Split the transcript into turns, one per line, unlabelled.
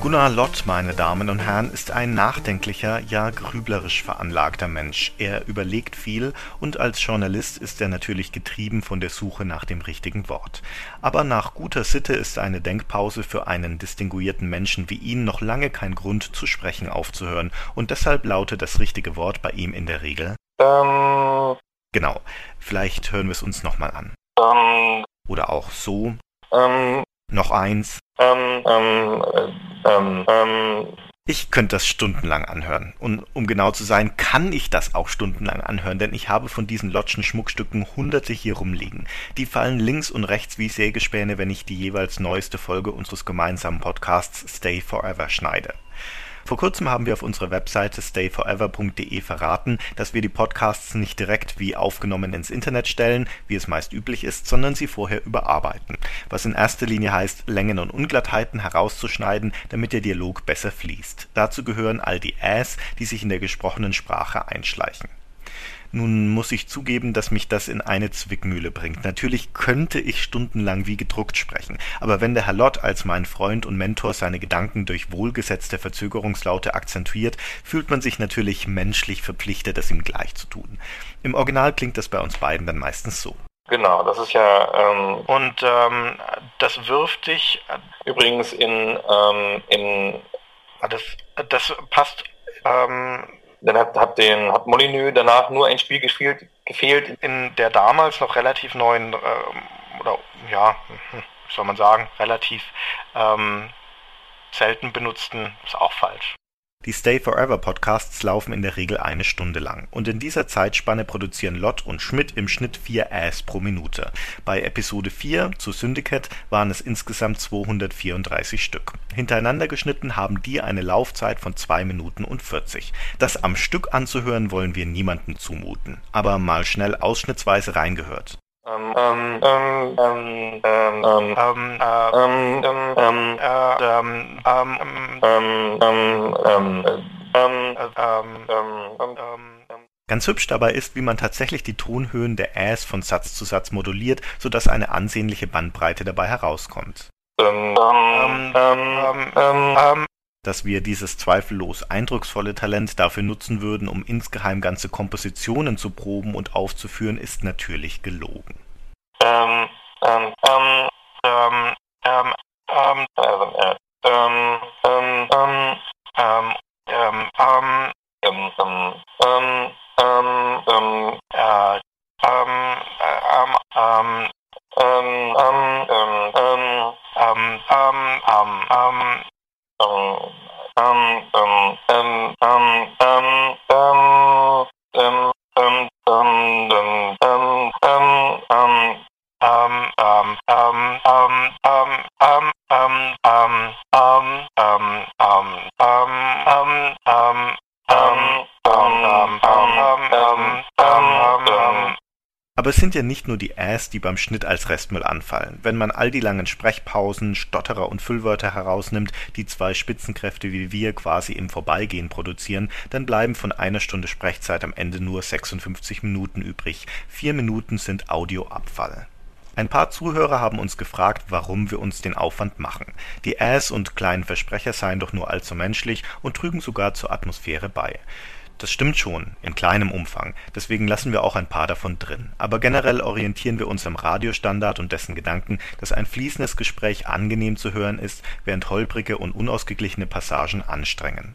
Gunnar Lott, meine Damen und Herren, ist ein nachdenklicher, ja grüblerisch veranlagter Mensch. Er überlegt viel und als Journalist ist er natürlich getrieben von der Suche nach dem richtigen Wort. Aber nach guter Sitte ist eine Denkpause für einen distinguierten Menschen wie ihn noch lange kein Grund zu sprechen aufzuhören und deshalb lautet das richtige Wort bei ihm in der Regel
Ähm,
genau. Vielleicht hören wir es uns nochmal an.
ähm,
Oder auch so.
ähm,
Noch eins.
ähm, ähm, äh, ähm, ähm,
Ich könnte das stundenlang anhören. Und um genau zu sein, kann ich das auch stundenlang anhören, denn ich habe von diesen Lotschen Schmuckstücken hunderte hier rumliegen. Die fallen links und rechts wie Sägespäne, wenn ich die jeweils neueste Folge unseres gemeinsamen Podcasts Stay Forever schneide. Vor kurzem haben wir auf unserer Webseite stayforever.de verraten, dass wir die Podcasts nicht direkt wie aufgenommen ins Internet stellen, wie es meist üblich ist, sondern sie vorher überarbeiten. Was in erster Linie heißt, Längen und Unglattheiten herauszuschneiden, damit der Dialog besser fließt. Dazu gehören all die Äs, die sich in der gesprochenen Sprache einschleichen. Nun muss ich zugeben, dass mich das in eine Zwickmühle bringt. Natürlich könnte ich stundenlang wie gedruckt sprechen, aber wenn der Herr Lott als mein Freund und Mentor seine Gedanken durch wohlgesetzte Verzögerungslaute akzentuiert, fühlt man sich natürlich menschlich verpflichtet, es ihm gleich zu tun. Im Original klingt das bei uns beiden dann meistens so.
genau, das ist ja ähm,
Und ähm, das wirft dich,
übrigens in, ähm, in
das, das passt, ähm,
dann hat, hat den hat Molyneux danach nur ein Spiel gespielt, gefehlt.
in der damals noch relativ neuen, ähm, oder ja, hm, soll man sagen, relativ ähm, selten benutzten, ist auch falsch. Die Stay Forever Podcasts laufen in der Regel eine Stunde lang und in dieser Zeitspanne produzieren Lott und Schmidt im Schnitt vier Äs pro Minute. Bei Episode 4 zu Syndicate waren es insgesamt 234 Stück. Hintereinander geschnitten haben die eine Laufzeit von 2 Minuten und 40. Das am Stück anzuhören wollen wir niemandem zumuten, aber mal schnell ausschnittsweise reingehört. Ganz hübsch dabei ist, wie man tatsächlich die Tonhöhen der Äs von Satz zu Satz moduliert, sodass eine ansehnliche Bandbreite dabei herauskommt
ähm, ähm, ähm, ähm,
ähm, dass wir dieses zweifellos eindrucksvolle Talent dafür nutzen würden, um insgeheim ganze Kompositionen zu proben und aufzuführen, ist natürlich gelogen.
ähm, ähm, ähm,
Ähm, ähm, ähm,
ähm, äh, ähm, ähm, ähm,
ähm, ähm, ähm,
ähm, ähm, ähm, ähm, ähm,
äh, ähm, ähm, ähm,
ähm, ähm, ähm,
Aber es sind ja nicht nur die Äs, die beim Schnitt als Restmüll anfallen. Wenn man all die langen Sprechpausen, Stotterer und Füllwörter herausnimmt, die zwei Spitzenkräfte wie wir quasi im Vorbeigehen produzieren, dann bleiben von einer Stunde Sprechzeit am Ende nur 56 Minuten übrig. Vier Minuten sind Audioabfall. Ein paar Zuhörer haben uns gefragt, warum wir uns den Aufwand machen. Die Äs und kleinen Versprecher seien doch nur allzu menschlich und trügen sogar zur Atmosphäre bei. Das stimmt schon, in kleinem Umfang, deswegen lassen wir auch ein paar davon drin. Aber generell orientieren wir uns am Radiostandard und dessen Gedanken, dass ein fließendes Gespräch angenehm zu hören ist, während holprige und unausgeglichene Passagen anstrengen.